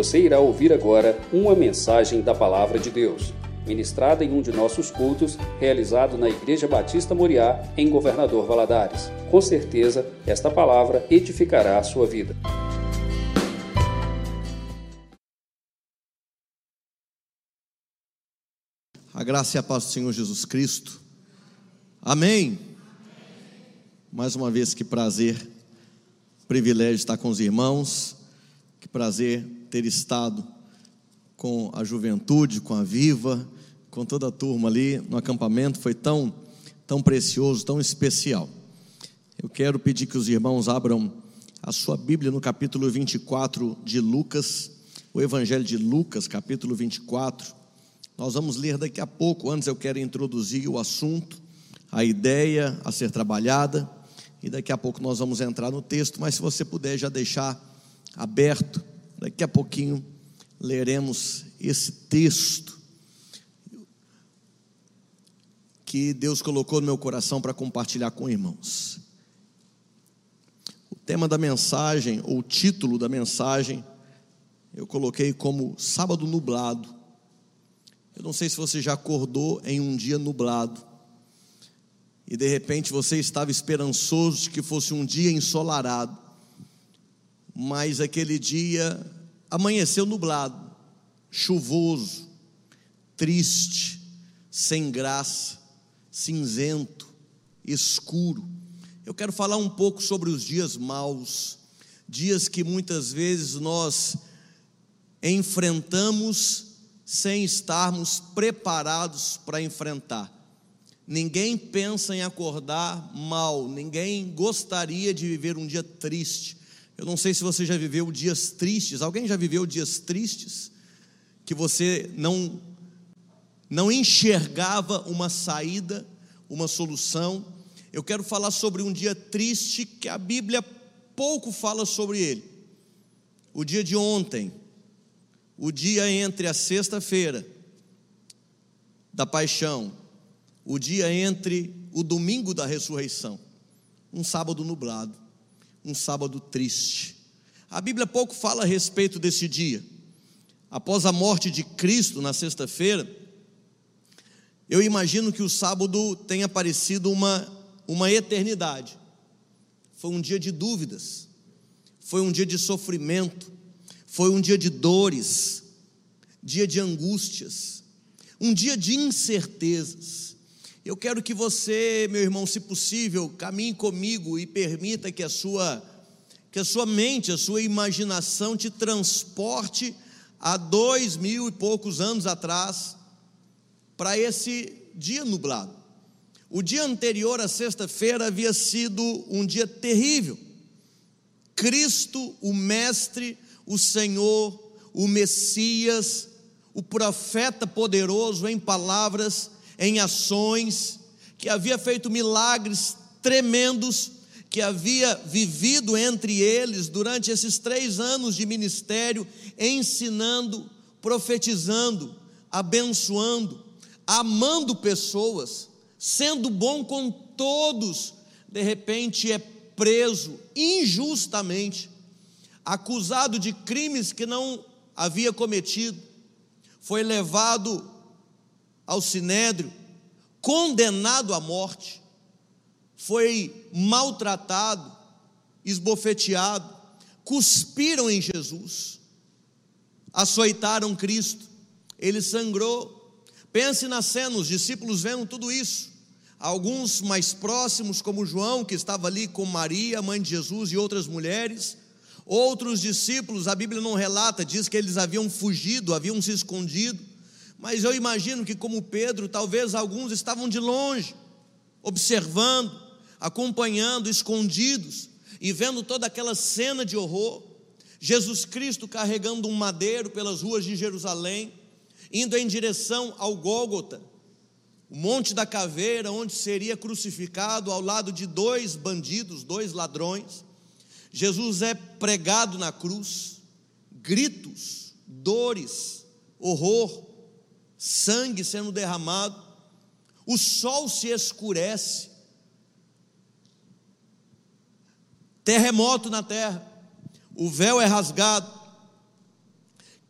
Você irá ouvir agora uma mensagem da Palavra de Deus, ministrada em um de nossos cultos, realizado na Igreja Batista Moriá, em Governador Valadares. Com certeza, esta palavra edificará a sua vida. A graça e a paz do Senhor Jesus Cristo. Amém. Mais uma vez, que prazer, privilégio estar com os irmãos. Que prazer ter estado com a juventude, com a Viva, com toda a turma ali no acampamento. Foi tão, tão precioso, tão especial. Eu quero pedir que os irmãos abram a sua Bíblia no capítulo 24 de Lucas, o Evangelho de Lucas, capítulo 24. Nós vamos ler daqui a pouco. Antes eu quero introduzir o assunto, a ideia a ser trabalhada, e daqui a pouco nós vamos entrar no texto. Mas se você puder já deixar aberto. Daqui a pouquinho leremos esse texto que Deus colocou no meu coração para compartilhar com irmãos. O tema da mensagem, ou o título da mensagem, eu coloquei como Sábado Nublado. Eu não sei se você já acordou em um dia nublado e de repente você estava esperançoso de que fosse um dia ensolarado mas aquele dia amanheceu nublado, chuvoso, triste, sem graça, cinzento, escuro. Eu quero falar um pouco sobre os dias maus, dias que muitas vezes nós enfrentamos sem estarmos preparados para enfrentar. Ninguém pensa em acordar mal, ninguém gostaria de viver um dia triste, eu não sei se você já viveu dias tristes. Alguém já viveu dias tristes que você não não enxergava uma saída, uma solução? Eu quero falar sobre um dia triste que a Bíblia pouco fala sobre ele. O dia de ontem, o dia entre a sexta-feira da paixão, o dia entre o domingo da ressurreição, um sábado nublado um sábado triste. A Bíblia pouco fala a respeito desse dia. Após a morte de Cristo na sexta-feira, eu imagino que o sábado tenha parecido uma, uma eternidade. Foi um dia de dúvidas, foi um dia de sofrimento, foi um dia de dores, dia de angústias, um dia de incertezas. Eu quero que você, meu irmão, se possível, caminhe comigo e permita que a sua que a sua mente, a sua imaginação te transporte a dois mil e poucos anos atrás para esse dia nublado. O dia anterior, à sexta-feira, havia sido um dia terrível. Cristo, o Mestre, o Senhor, o Messias, o profeta poderoso em palavras, em ações, que havia feito milagres tremendos, que havia vivido entre eles durante esses três anos de ministério, ensinando, profetizando, abençoando, amando pessoas, sendo bom com todos, de repente é preso injustamente, acusado de crimes que não havia cometido, foi levado ao sinédrio, condenado à morte, foi maltratado, esbofeteado, cuspiram em Jesus, açoitaram Cristo, ele sangrou. Pense na cena, os discípulos vendo tudo isso. Alguns mais próximos, como João, que estava ali com Maria, mãe de Jesus, e outras mulheres. Outros discípulos, a Bíblia não relata, diz que eles haviam fugido, haviam se escondido. Mas eu imagino que, como Pedro, talvez alguns estavam de longe, observando, acompanhando, escondidos e vendo toda aquela cena de horror. Jesus Cristo carregando um madeiro pelas ruas de Jerusalém, indo em direção ao Gólgota, o Monte da Caveira, onde seria crucificado ao lado de dois bandidos, dois ladrões. Jesus é pregado na cruz, gritos, dores, horror sangue sendo derramado, o sol se escurece, terremoto na terra, o véu é rasgado,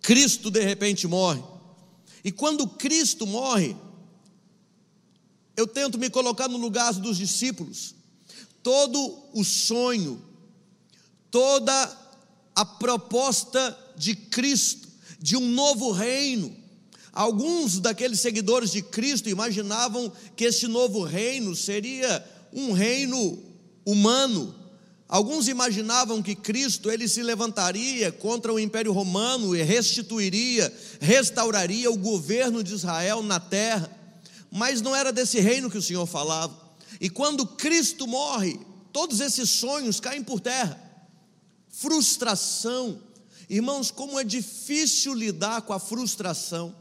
Cristo de repente morre. E quando Cristo morre, eu tento me colocar no lugar dos discípulos. Todo o sonho, toda a proposta de Cristo, de um novo reino. Alguns daqueles seguidores de Cristo imaginavam que este novo reino seria um reino humano. Alguns imaginavam que Cristo ele se levantaria contra o Império Romano e restituiria, restauraria o governo de Israel na terra. Mas não era desse reino que o Senhor falava. E quando Cristo morre, todos esses sonhos caem por terra frustração. Irmãos, como é difícil lidar com a frustração,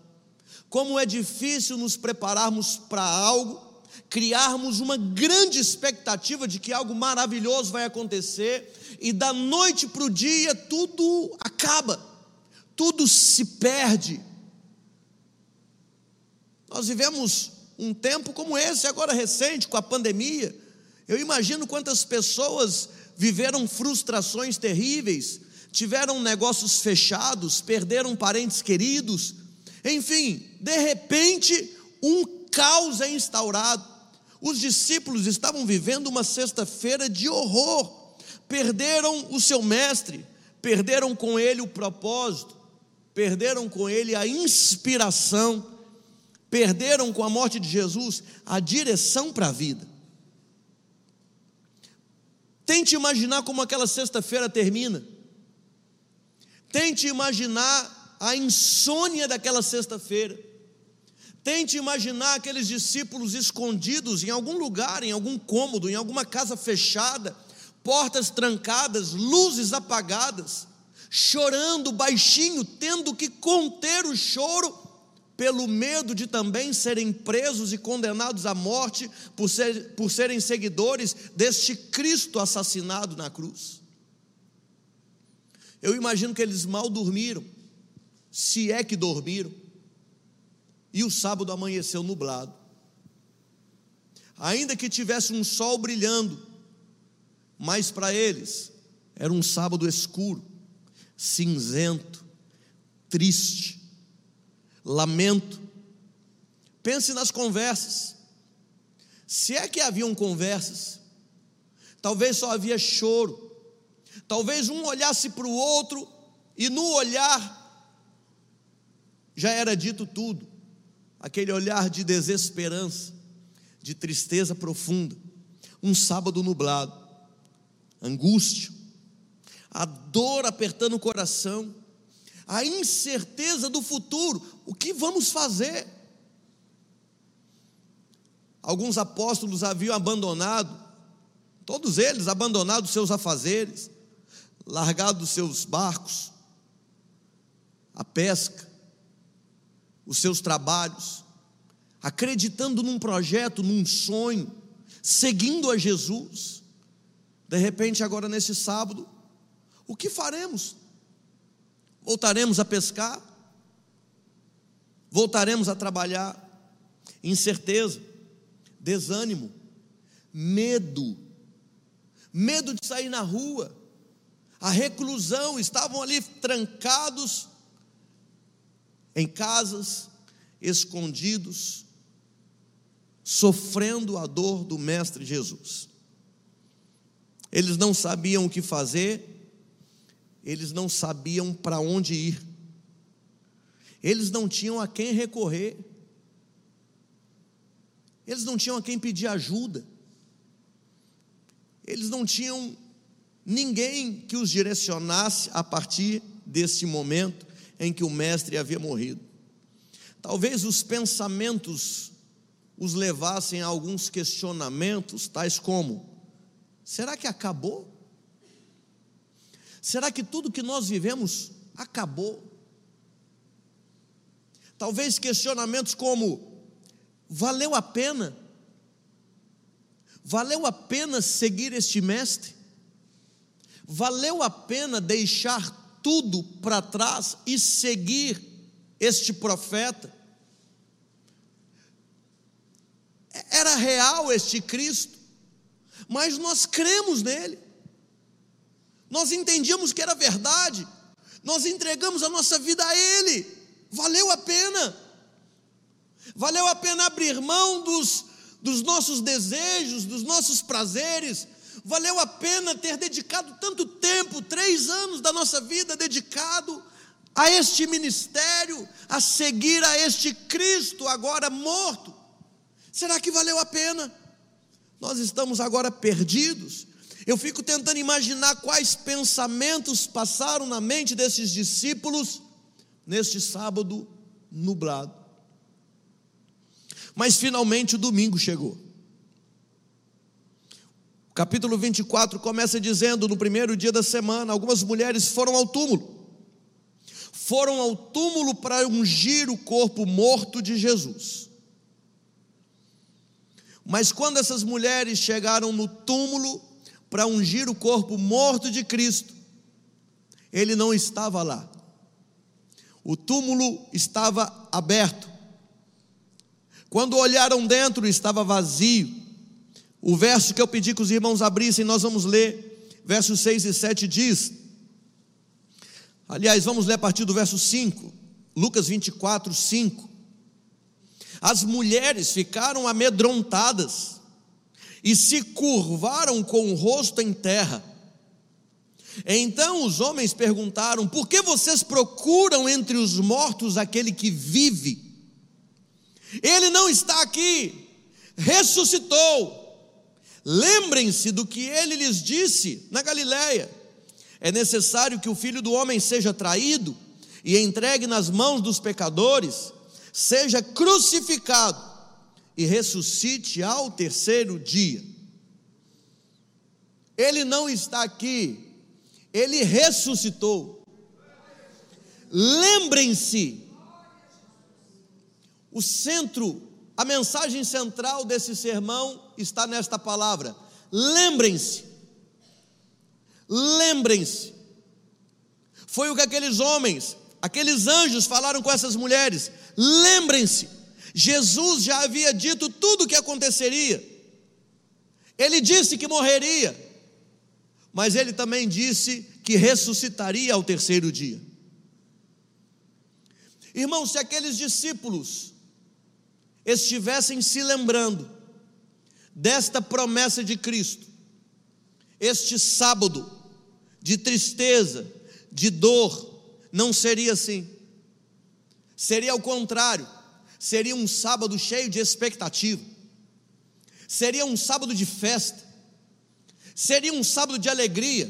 como é difícil nos prepararmos para algo, criarmos uma grande expectativa de que algo maravilhoso vai acontecer, e da noite para o dia tudo acaba, tudo se perde. Nós vivemos um tempo como esse, agora recente, com a pandemia. Eu imagino quantas pessoas viveram frustrações terríveis, tiveram negócios fechados, perderam parentes queridos, enfim, de repente, um caos é instaurado. Os discípulos estavam vivendo uma sexta-feira de horror, perderam o seu mestre, perderam com ele o propósito, perderam com ele a inspiração, perderam com a morte de Jesus a direção para a vida. Tente imaginar como aquela sexta-feira termina. Tente imaginar a insônia daquela sexta-feira. Tente imaginar aqueles discípulos escondidos em algum lugar, em algum cômodo, em alguma casa fechada, portas trancadas, luzes apagadas, chorando baixinho, tendo que conter o choro pelo medo de também serem presos e condenados à morte por, ser, por serem seguidores deste Cristo assassinado na cruz. Eu imagino que eles mal dormiram, se é que dormiram, e o sábado amanheceu nublado. Ainda que tivesse um sol brilhando, mas para eles era um sábado escuro, cinzento, triste lamento. Pense nas conversas. Se é que haviam conversas, talvez só havia choro. Talvez um olhasse para o outro e no olhar já era dito tudo. Aquele olhar de desesperança, de tristeza profunda. Um sábado nublado, angústia, a dor apertando o coração a incerteza do futuro. O que vamos fazer? Alguns apóstolos haviam abandonado, todos eles abandonado seus afazeres, largado seus barcos, a pesca, os seus trabalhos, acreditando num projeto, num sonho, seguindo a Jesus. De repente, agora nesse sábado, o que faremos? Voltaremos a pescar? Voltaremos a trabalhar? Incerteza, desânimo, medo, medo de sair na rua, a reclusão, estavam ali trancados em casas, escondidos, sofrendo a dor do Mestre Jesus. Eles não sabiam o que fazer, eles não sabiam para onde ir, eles não tinham a quem recorrer, eles não tinham a quem pedir ajuda, eles não tinham ninguém que os direcionasse a partir desse momento em que o Mestre havia morrido. Talvez os pensamentos os levassem a alguns questionamentos, tais como: será que acabou? Será que tudo que nós vivemos acabou? Talvez questionamentos como: valeu a pena? Valeu a pena seguir este mestre? Valeu a pena deixar tudo para trás e seguir este profeta? Era real este Cristo, mas nós cremos nele. Nós entendíamos que era verdade. Nós entregamos a nossa vida a Ele. Valeu a pena. Valeu a pena abrir mão dos, dos nossos desejos, dos nossos prazeres. Valeu a pena ter dedicado tanto tempo, três anos da nossa vida dedicado a este ministério, a seguir a este Cristo agora morto. Será que valeu a pena? Nós estamos agora perdidos. Eu fico tentando imaginar quais pensamentos passaram na mente desses discípulos neste sábado nublado. Mas finalmente o domingo chegou. Capítulo 24 começa dizendo: no primeiro dia da semana, algumas mulheres foram ao túmulo. Foram ao túmulo para ungir o corpo morto de Jesus. Mas quando essas mulheres chegaram no túmulo para ungir o corpo morto de Cristo, ele não estava lá. O túmulo estava aberto. Quando olharam dentro, estava vazio. O verso que eu pedi que os irmãos abrissem, nós vamos ler, versos 6 e 7 diz. Aliás, vamos ler a partir do verso 5, Lucas 24, 5. As mulheres ficaram amedrontadas e se curvaram com o rosto em terra. Então os homens perguntaram: Por que vocês procuram entre os mortos aquele que vive? Ele não está aqui, ressuscitou. Lembrem-se do que ele lhes disse na Galiléia: É necessário que o filho do homem seja traído e entregue nas mãos dos pecadores seja crucificado e ressuscite ao terceiro dia. Ele não está aqui, ele ressuscitou. Lembrem-se, o centro, a mensagem central desse sermão está nesta palavra: lembrem-se. Lembrem-se. Foi o que aqueles homens, aqueles anjos falaram com essas mulheres: Lembrem-se, Jesus já havia dito tudo o que aconteceria. Ele disse que morreria, mas ele também disse que ressuscitaria ao terceiro dia. Irmãos, se aqueles discípulos estivessem se lembrando desta promessa de Cristo, este sábado de tristeza, de dor, não seria assim. Seria o contrário, seria um sábado cheio de expectativa, seria um sábado de festa, seria um sábado de alegria,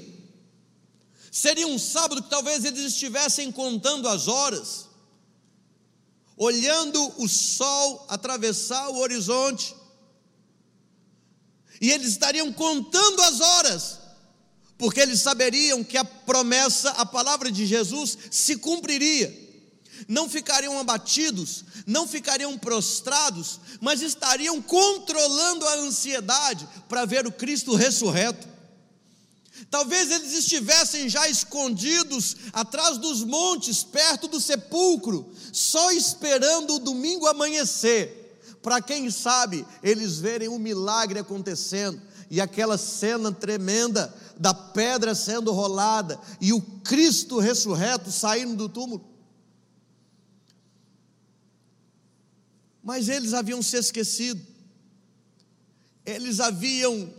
seria um sábado que talvez eles estivessem contando as horas, olhando o sol atravessar o horizonte, e eles estariam contando as horas, porque eles saberiam que a promessa, a palavra de Jesus se cumpriria não ficariam abatidos, não ficariam prostrados, mas estariam controlando a ansiedade para ver o Cristo ressurreto. Talvez eles estivessem já escondidos atrás dos montes, perto do sepulcro, só esperando o domingo amanhecer, para quem sabe eles verem o um milagre acontecendo e aquela cena tremenda da pedra sendo rolada e o Cristo ressurreto saindo do túmulo. Mas eles haviam se esquecido, eles haviam,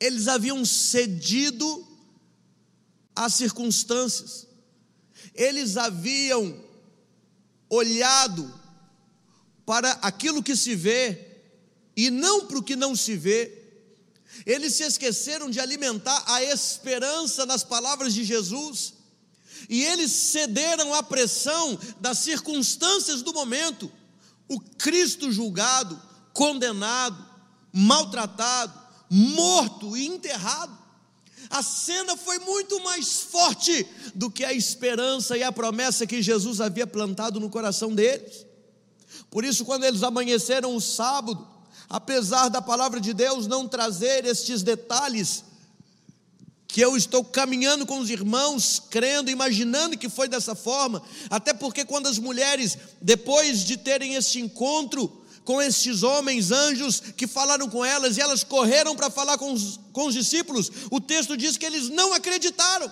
eles haviam cedido às circunstâncias, eles haviam olhado para aquilo que se vê e não para o que não se vê. Eles se esqueceram de alimentar a esperança nas palavras de Jesus e eles cederam à pressão das circunstâncias do momento. O Cristo julgado, condenado, maltratado, morto e enterrado. A cena foi muito mais forte do que a esperança e a promessa que Jesus havia plantado no coração deles. Por isso, quando eles amanheceram o sábado, apesar da palavra de Deus não trazer estes detalhes que eu estou caminhando com os irmãos, crendo, imaginando que foi dessa forma, até porque quando as mulheres, depois de terem este encontro com estes homens anjos que falaram com elas e elas correram para falar com os, com os discípulos, o texto diz que eles não acreditaram.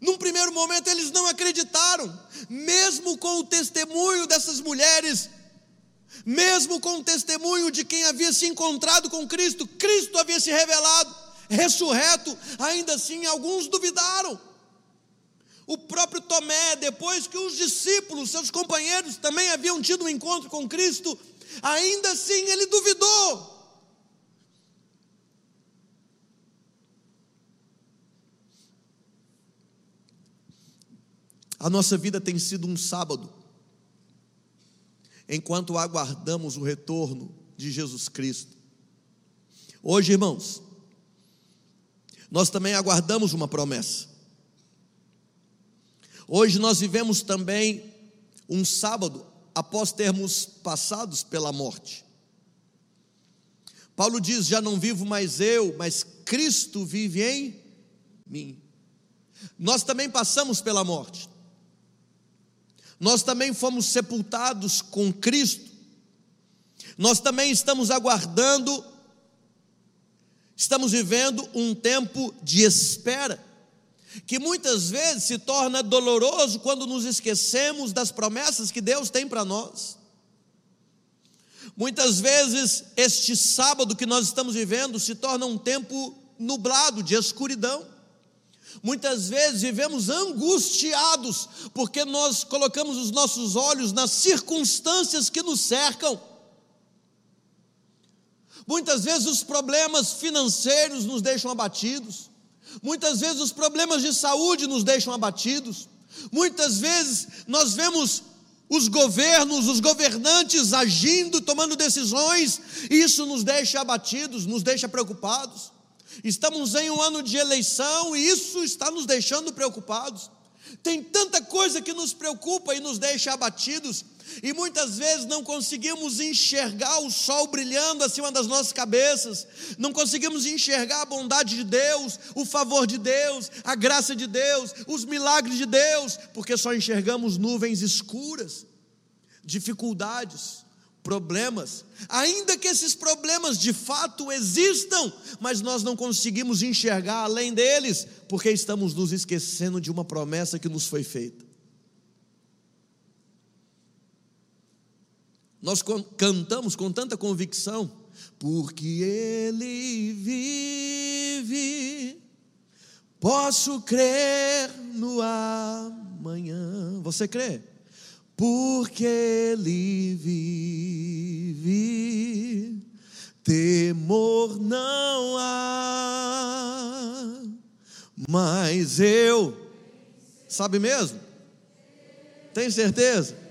Num primeiro momento eles não acreditaram, mesmo com o testemunho dessas mulheres, mesmo com o testemunho de quem havia se encontrado com Cristo, Cristo havia se revelado, ressurreto, ainda assim alguns duvidaram. O próprio Tomé, depois que os discípulos, seus companheiros, também haviam tido um encontro com Cristo, ainda assim ele duvidou. A nossa vida tem sido um sábado, enquanto aguardamos o retorno de Jesus Cristo. Hoje, irmãos, nós também aguardamos uma promessa. Hoje nós vivemos também um sábado após termos passados pela morte. Paulo diz: Já não vivo mais eu, mas Cristo vive em mim. Nós também passamos pela morte. Nós também fomos sepultados com Cristo. Nós também estamos aguardando, estamos vivendo um tempo de espera, que muitas vezes se torna doloroso quando nos esquecemos das promessas que Deus tem para nós. Muitas vezes este sábado que nós estamos vivendo se torna um tempo nublado de escuridão. Muitas vezes vivemos angustiados, porque nós colocamos os nossos olhos nas circunstâncias que nos cercam. Muitas vezes os problemas financeiros nos deixam abatidos, muitas vezes os problemas de saúde nos deixam abatidos, muitas vezes nós vemos os governos, os governantes agindo, tomando decisões, e isso nos deixa abatidos, nos deixa preocupados. Estamos em um ano de eleição e isso está nos deixando preocupados. Tem tanta coisa que nos preocupa e nos deixa abatidos, e muitas vezes não conseguimos enxergar o sol brilhando acima das nossas cabeças, não conseguimos enxergar a bondade de Deus, o favor de Deus, a graça de Deus, os milagres de Deus, porque só enxergamos nuvens escuras, dificuldades, problemas, ainda que esses problemas de fato existam, mas nós não conseguimos enxergar além deles, porque estamos nos esquecendo de uma promessa que nos foi feita. Nós cantamos com tanta convicção, porque Ele vive, posso crer no amanhã. Você crê? porque ele vive, temor não há, mas eu, sabe mesmo? Tem certeza?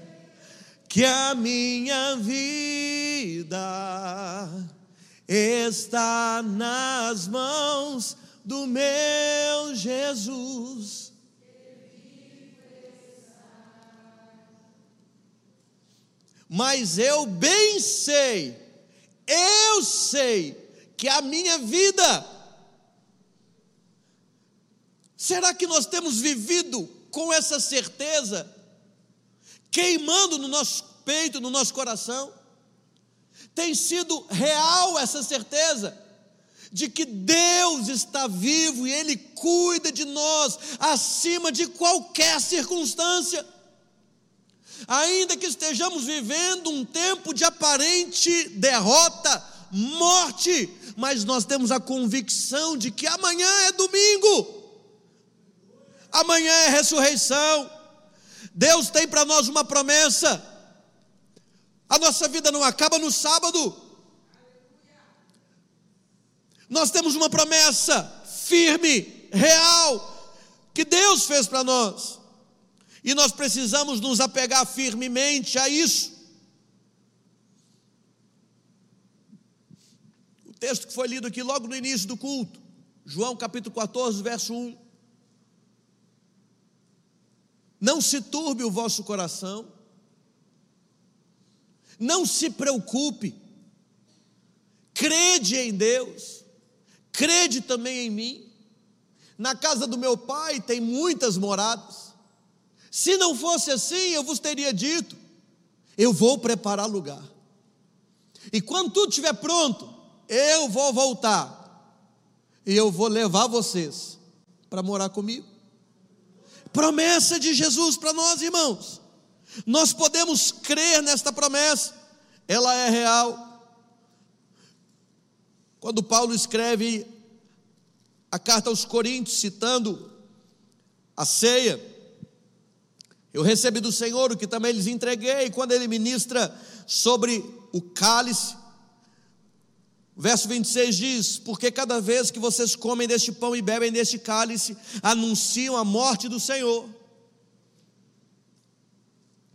Que a minha vida está nas mãos do meu Jesus mas eu bem sei, eu sei que a minha vida. Será que nós temos vivido com essa certeza, queimando no nosso peito, no nosso coração? Tem sido real essa certeza de que Deus está vivo e Ele cuida de nós acima de qualquer circunstância ainda que estejamos vivendo um tempo de aparente derrota, morte, mas nós temos a convicção de que amanhã é domingo, amanhã é ressurreição. Deus tem para nós uma promessa. A nossa vida não acaba no sábado. Nós temos uma promessa firme, real, que Deus fez para nós. E nós precisamos nos apegar firmemente a isso. O texto que foi lido aqui logo no início do culto, João capítulo 14, verso 1. Não se turbe o vosso coração, não se preocupe, crede em Deus, crede também em mim. Na casa do meu pai tem muitas moradas. Se não fosse assim, eu vos teria dito: eu vou preparar lugar. E quando tudo estiver pronto, eu vou voltar. E eu vou levar vocês para morar comigo. Promessa de Jesus para nós, irmãos. Nós podemos crer nesta promessa, ela é real. Quando Paulo escreve a carta aos Coríntios, citando a ceia, eu recebi do Senhor o que também lhes entreguei, quando ele ministra sobre o cálice, Verso 26 diz: Porque cada vez que vocês comem deste pão e bebem deste cálice, anunciam a morte do Senhor.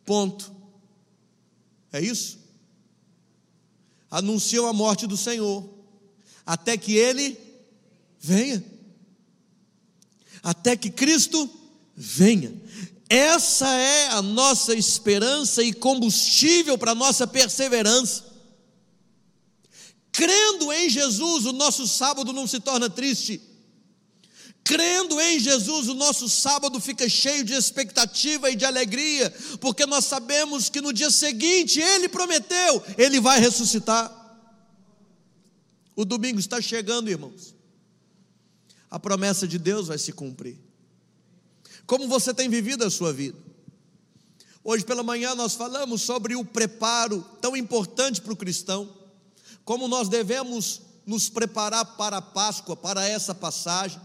Ponto. É isso? Anunciam a morte do Senhor, até que Ele venha, até que Cristo venha. Essa é a nossa esperança e combustível para a nossa perseverança. Crendo em Jesus, o nosso sábado não se torna triste. Crendo em Jesus, o nosso sábado fica cheio de expectativa e de alegria, porque nós sabemos que no dia seguinte Ele prometeu, Ele vai ressuscitar. O domingo está chegando, irmãos. A promessa de Deus vai se cumprir. Como você tem vivido a sua vida? Hoje pela manhã nós falamos sobre o preparo tão importante para o cristão como nós devemos nos preparar para a Páscoa, para essa passagem.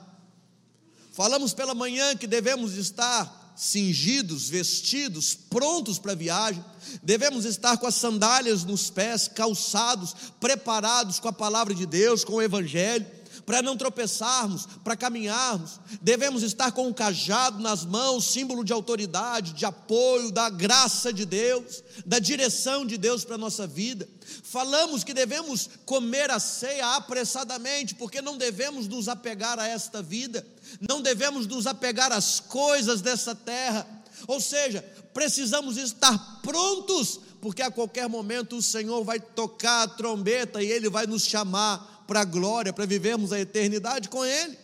Falamos pela manhã que devemos estar cingidos, vestidos, prontos para a viagem, devemos estar com as sandálias nos pés, calçados, preparados com a palavra de Deus, com o Evangelho para não tropeçarmos, para caminharmos, devemos estar com o um cajado nas mãos, símbolo de autoridade, de apoio, da graça de Deus, da direção de Deus para a nossa vida. Falamos que devemos comer a ceia apressadamente, porque não devemos nos apegar a esta vida, não devemos nos apegar às coisas dessa terra, ou seja, precisamos estar prontos, porque a qualquer momento o Senhor vai tocar a trombeta e Ele vai nos chamar para a glória, para vivermos a eternidade com Ele.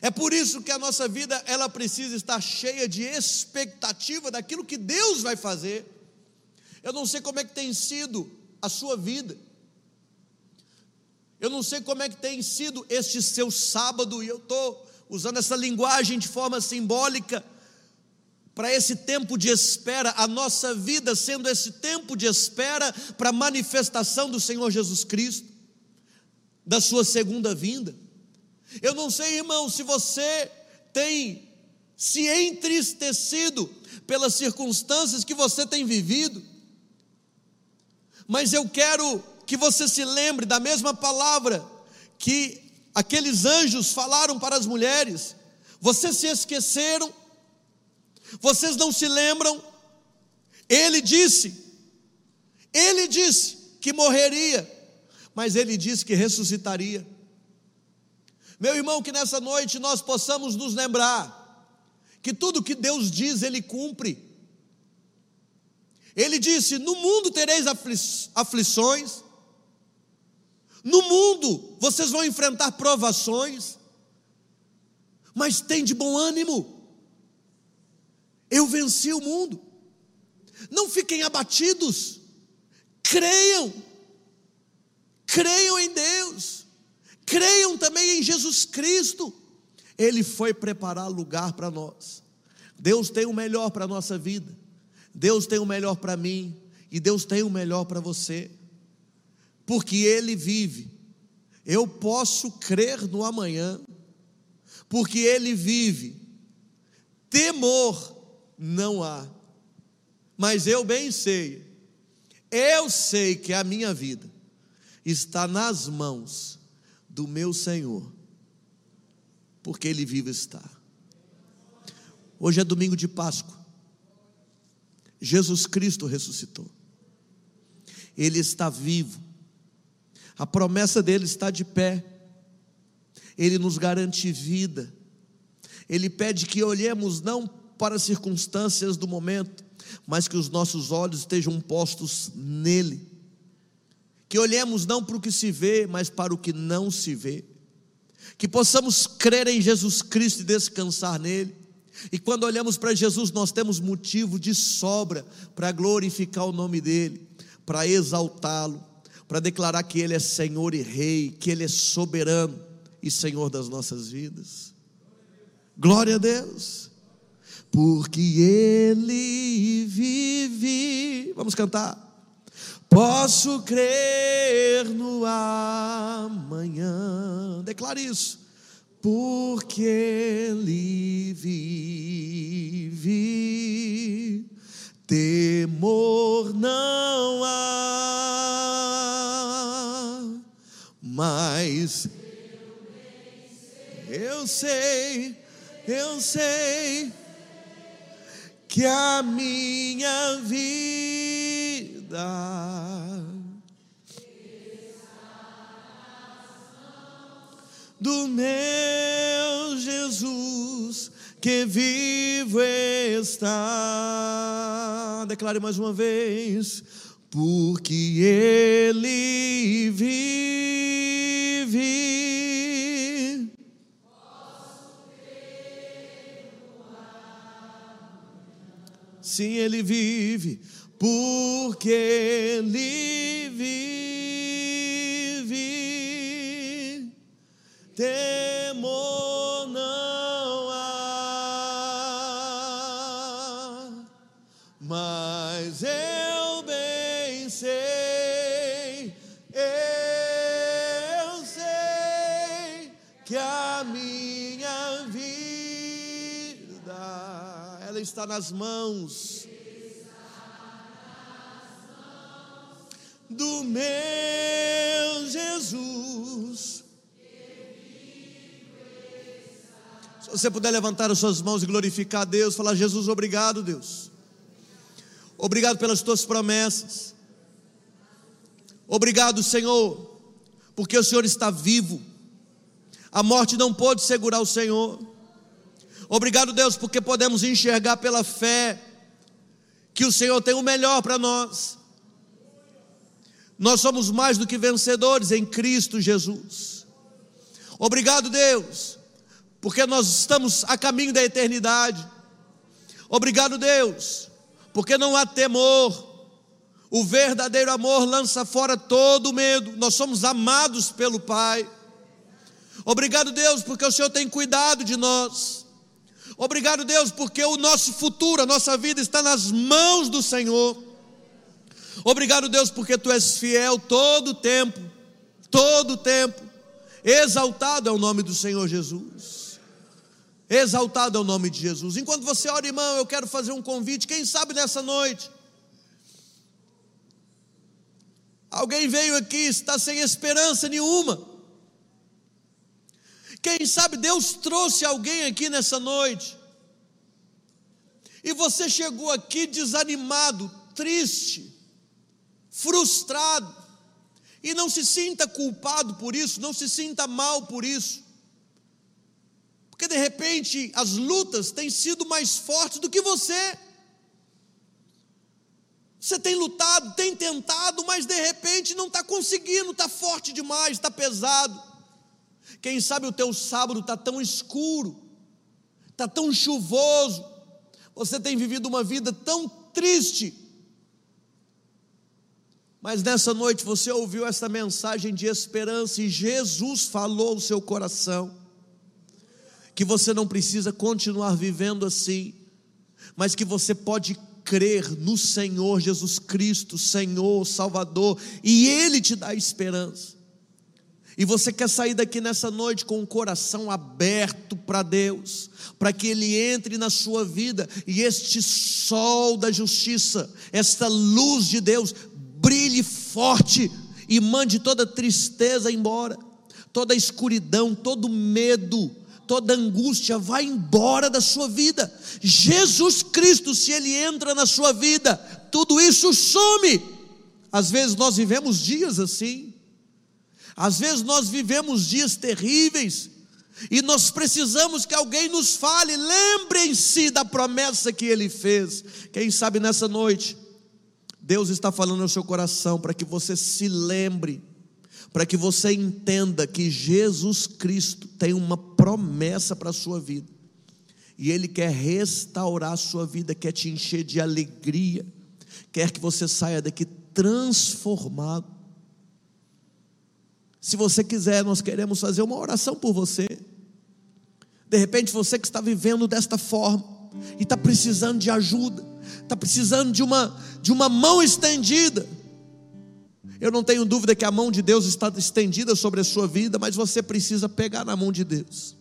É por isso que a nossa vida ela precisa estar cheia de expectativa daquilo que Deus vai fazer. Eu não sei como é que tem sido a sua vida. Eu não sei como é que tem sido este seu sábado e eu estou usando essa linguagem de forma simbólica para esse tempo de espera, a nossa vida sendo esse tempo de espera para a manifestação do Senhor Jesus Cristo, da sua segunda vinda. Eu não sei, irmão, se você tem se entristecido pelas circunstâncias que você tem vivido, mas eu quero que você se lembre da mesma palavra que aqueles anjos falaram para as mulheres. Vocês se esqueceram vocês não se lembram? Ele disse, ele disse que morreria, mas ele disse que ressuscitaria. Meu irmão, que nessa noite nós possamos nos lembrar que tudo que Deus diz, Ele cumpre. Ele disse: No mundo tereis aflições, no mundo vocês vão enfrentar provações, mas tem de bom ânimo. Eu venci o mundo. Não fiquem abatidos. Creiam. Creiam em Deus. Creiam também em Jesus Cristo. Ele foi preparar lugar para nós. Deus tem o melhor para a nossa vida. Deus tem o melhor para mim. E Deus tem o melhor para você. Porque Ele vive. Eu posso crer no amanhã. Porque Ele vive. Temor não há. Mas eu bem sei, eu sei que a minha vida está nas mãos do meu Senhor, porque Ele vivo está. Hoje é domingo de Páscoa. Jesus Cristo ressuscitou. Ele está vivo. A promessa dele está de pé. Ele nos garante vida. Ele pede que olhemos não para as circunstâncias do momento, mas que os nossos olhos estejam postos nele. Que olhemos não para o que se vê, mas para o que não se vê. Que possamos crer em Jesus Cristo e descansar nele. E quando olhamos para Jesus, nós temos motivo de sobra para glorificar o nome dele, para exaltá-lo, para declarar que ele é Senhor e Rei, que ele é soberano e Senhor das nossas vidas. Glória a Deus. Porque Ele vive. Vamos cantar. Posso crer no amanhã. Declare isso. Porque Ele vive. Temor não há. Mas eu sei, eu sei que a minha vida do meu Jesus que vivo está. Declare mais uma vez, porque Ele vive. Sim, Ele vive, porque Ele vive. Está nas mãos do meu Jesus. Se você puder levantar as suas mãos e glorificar a Deus, falar: Jesus, obrigado, Deus. Obrigado pelas tuas promessas. Obrigado, Senhor, porque o Senhor está vivo. A morte não pôde segurar o Senhor. Obrigado, Deus, porque podemos enxergar pela fé que o Senhor tem o melhor para nós. Nós somos mais do que vencedores em Cristo Jesus. Obrigado, Deus, porque nós estamos a caminho da eternidade. Obrigado, Deus, porque não há temor. O verdadeiro amor lança fora todo medo. Nós somos amados pelo Pai. Obrigado, Deus, porque o Senhor tem cuidado de nós. Obrigado, Deus, porque o nosso futuro, a nossa vida está nas mãos do Senhor. Obrigado, Deus, porque tu és fiel todo o tempo, todo o tempo. Exaltado é o nome do Senhor Jesus. Exaltado é o nome de Jesus. Enquanto você ora, irmão, eu quero fazer um convite. Quem sabe nessa noite, alguém veio aqui, está sem esperança nenhuma. Quem sabe Deus trouxe alguém aqui nessa noite, e você chegou aqui desanimado, triste, frustrado, e não se sinta culpado por isso, não se sinta mal por isso, porque de repente as lutas têm sido mais fortes do que você. Você tem lutado, tem tentado, mas de repente não está conseguindo, está forte demais, está pesado. Quem sabe o teu sábado está tão escuro, está tão chuvoso, você tem vivido uma vida tão triste. Mas nessa noite você ouviu essa mensagem de esperança e Jesus falou ao seu coração que você não precisa continuar vivendo assim, mas que você pode crer no Senhor Jesus Cristo, Senhor, Salvador, e Ele te dá esperança. E você quer sair daqui nessa noite com o coração aberto para Deus, para que Ele entre na sua vida e este sol da justiça, esta luz de Deus, brilhe forte e mande toda tristeza embora, toda escuridão, todo medo, toda angústia, vai embora da sua vida. Jesus Cristo, se Ele entra na sua vida, tudo isso some. Às vezes nós vivemos dias assim, às vezes nós vivemos dias terríveis e nós precisamos que alguém nos fale, lembrem-se da promessa que ele fez. Quem sabe nessa noite, Deus está falando no seu coração para que você se lembre, para que você entenda que Jesus Cristo tem uma promessa para a sua vida. E Ele quer restaurar a sua vida, quer te encher de alegria, quer que você saia daqui transformado. Se você quiser, nós queremos fazer uma oração por você. De repente você que está vivendo desta forma e está precisando de ajuda, está precisando de uma, de uma mão estendida. Eu não tenho dúvida que a mão de Deus está estendida sobre a sua vida, mas você precisa pegar na mão de Deus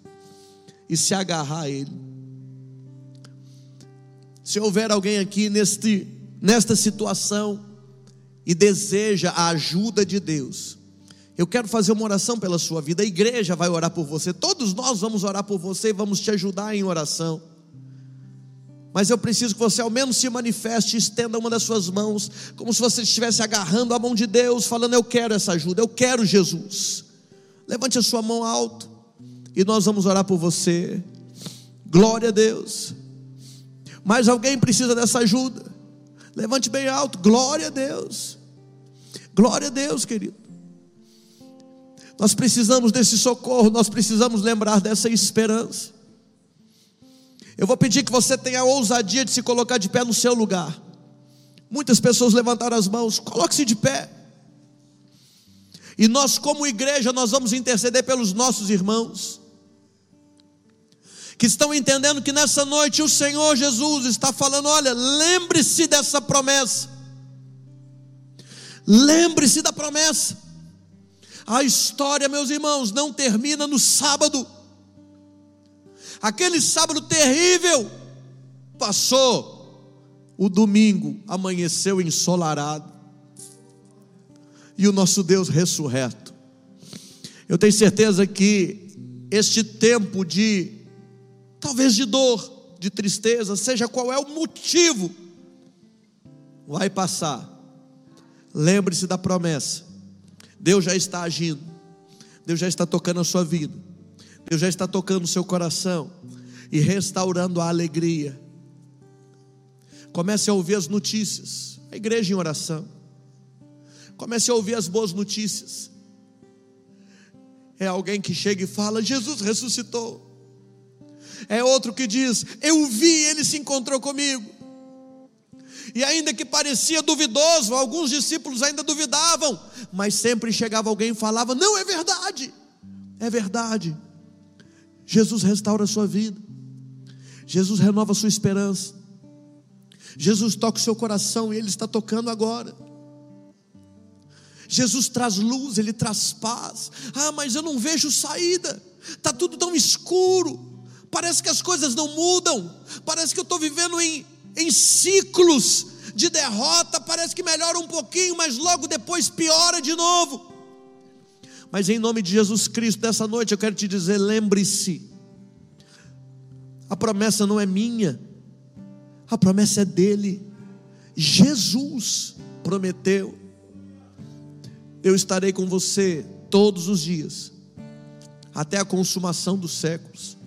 e se agarrar a Ele. Se houver alguém aqui neste, nesta situação e deseja a ajuda de Deus, eu quero fazer uma oração pela sua vida. A igreja vai orar por você. Todos nós vamos orar por você e vamos te ajudar em oração. Mas eu preciso que você ao menos se manifeste, estenda uma das suas mãos, como se você estivesse agarrando a mão de Deus, falando: Eu quero essa ajuda, eu quero Jesus. Levante a sua mão alto e nós vamos orar por você. Glória a Deus. Mais alguém precisa dessa ajuda? Levante bem alto. Glória a Deus. Glória a Deus, querido. Nós precisamos desse socorro, nós precisamos lembrar dessa esperança. Eu vou pedir que você tenha a ousadia de se colocar de pé no seu lugar. Muitas pessoas levantaram as mãos, coloque-se de pé. E nós, como igreja, nós vamos interceder pelos nossos irmãos que estão entendendo que nessa noite o Senhor Jesus está falando: olha, lembre-se dessa promessa. Lembre-se da promessa. A história, meus irmãos, não termina no sábado. Aquele sábado terrível passou. O domingo amanheceu ensolarado. E o nosso Deus ressurreto. Eu tenho certeza que este tempo de, talvez de dor, de tristeza, seja qual é o motivo, vai passar. Lembre-se da promessa Deus já está agindo, Deus já está tocando a sua vida, Deus já está tocando o seu coração e restaurando a alegria. Comece a ouvir as notícias, a igreja em oração. Comece a ouvir as boas notícias. É alguém que chega e fala: Jesus ressuscitou. É outro que diz: Eu vi, ele se encontrou comigo. E ainda que parecia duvidoso, alguns discípulos ainda duvidavam, mas sempre chegava alguém e falava: Não, é verdade, é verdade. Jesus restaura a sua vida, Jesus renova a sua esperança, Jesus toca o seu coração e Ele está tocando agora. Jesus traz luz, Ele traz paz. Ah, mas eu não vejo saída, está tudo tão escuro, parece que as coisas não mudam, parece que eu estou vivendo em em ciclos de derrota, parece que melhora um pouquinho, mas logo depois piora de novo. Mas em nome de Jesus Cristo, dessa noite eu quero te dizer: lembre-se, a promessa não é minha, a promessa é dele. Jesus prometeu: eu estarei com você todos os dias, até a consumação dos séculos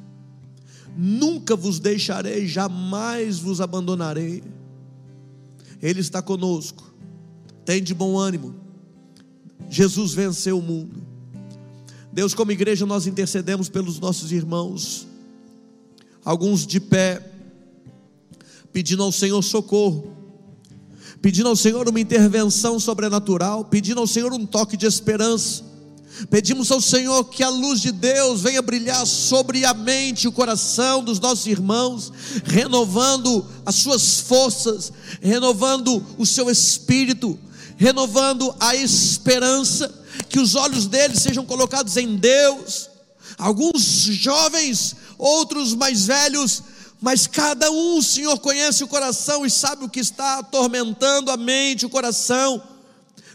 nunca vos deixarei, jamais vos abandonarei. Ele está conosco, tem de bom ânimo. Jesus venceu o mundo. Deus, como igreja, nós intercedemos pelos nossos irmãos, alguns de pé, pedindo ao Senhor socorro, pedindo ao Senhor uma intervenção sobrenatural, pedindo ao Senhor um toque de esperança Pedimos ao Senhor que a luz de Deus venha brilhar sobre a mente e o coração dos nossos irmãos, renovando as suas forças, renovando o seu espírito, renovando a esperança, que os olhos deles sejam colocados em Deus. Alguns jovens, outros mais velhos, mas cada um, o Senhor conhece o coração e sabe o que está atormentando a mente, o coração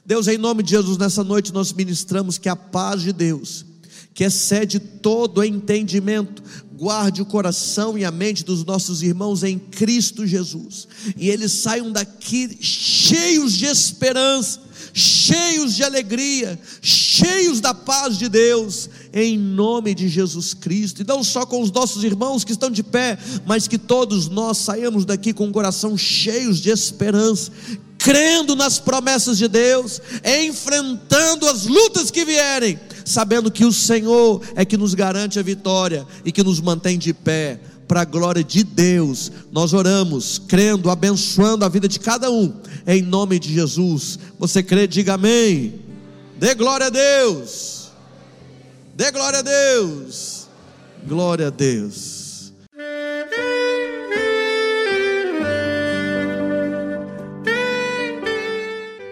Deus, em nome de Jesus, nessa noite nós ministramos que a paz de Deus, que excede todo entendimento, guarde o coração e a mente dos nossos irmãos em Cristo Jesus, e eles saiam daqui cheios de esperança, cheios de alegria, cheios da paz de Deus, em nome de Jesus Cristo, e não só com os nossos irmãos que estão de pé, mas que todos nós saímos daqui com o coração cheios de esperança, crendo nas promessas de Deus, enfrentando as lutas que vierem, sabendo que o Senhor é que nos garante a vitória e que nos mantém de pé. Para a glória de Deus, nós oramos, crendo, abençoando a vida de cada um, em nome de Jesus. Você crê, diga amém. Dê glória a Deus. Dê glória a Deus. Glória a Deus.